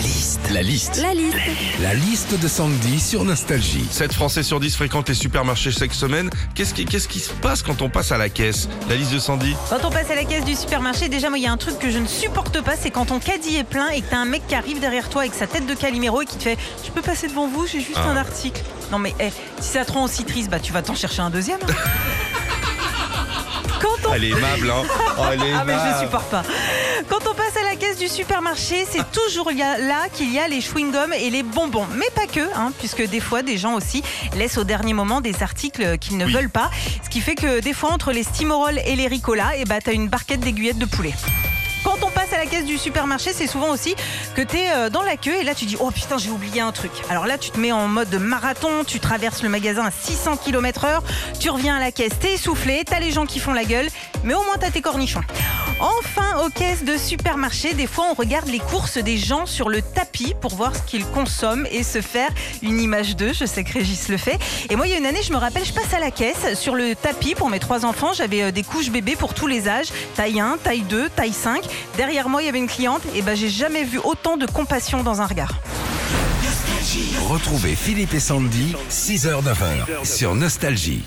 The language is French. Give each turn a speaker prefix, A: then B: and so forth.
A: La liste. La liste.
B: La liste.
A: La liste de Sandy sur Nostalgie.
C: 7 Français sur 10 fréquentent les supermarchés chaque semaine. Qu'est-ce qui, qu'est-ce qui se passe quand on passe à la caisse? La liste de Sandy
B: Quand on passe à la caisse du supermarché, déjà, moi, il y a un truc que je ne supporte pas, c'est quand ton caddie est plein et que t'as un mec qui arrive derrière toi avec sa tête de Calimero et qui te fait Je peux passer devant vous, j'ai juste
C: Ah.
B: un article. Non, mais eh, si ça te rend aussi triste, bah tu vas t'en chercher un deuxième. hein. Quand on
C: Elle est aimable, hein Oh, elle est
B: Ah mais je
C: aimable.
B: supporte pas. Quand on supermarché, c'est toujours là qu'il y a les chewing-gums et les bonbons. Mais pas que, hein, puisque des fois, des gens aussi laissent au dernier moment des articles qu'ils ne veulent pas. Ce qui fait que des fois, entre les Stimorol et les Ricola, et bah, t'as une barquette d'aiguillettes de poulet. Du supermarché, c'est souvent aussi que tu es dans la queue et là tu dis oh putain j'ai oublié un truc. Alors là tu te mets en mode marathon, tu traverses le magasin à 600 km heure, tu reviens à la caisse, t'es essoufflé, t'as les gens qui font la gueule, mais au moins t'as tes cornichons. Enfin, aux caisses de supermarché, des fois on regarde les courses des gens sur le tapis pour voir ce qu'ils consomment et se faire une image d'eux. Je sais que Régis le fait. Et moi, il y a une année, je me rappelle, je passe à la caisse sur le tapis pour mes trois enfants. J'avais euh, des couches bébés pour tous les âges, taille 1, taille 2, taille 5. Derrière moi, il y avait cliente et ben j'ai jamais vu autant de compassion dans un regard.
A: Retrouvez Philippe et Sandy, 6h-9h sur Nostalgie.